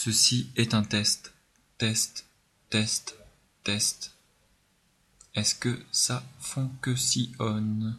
Ceci est un test, test, test, test. Est-ce que ça fonctionne?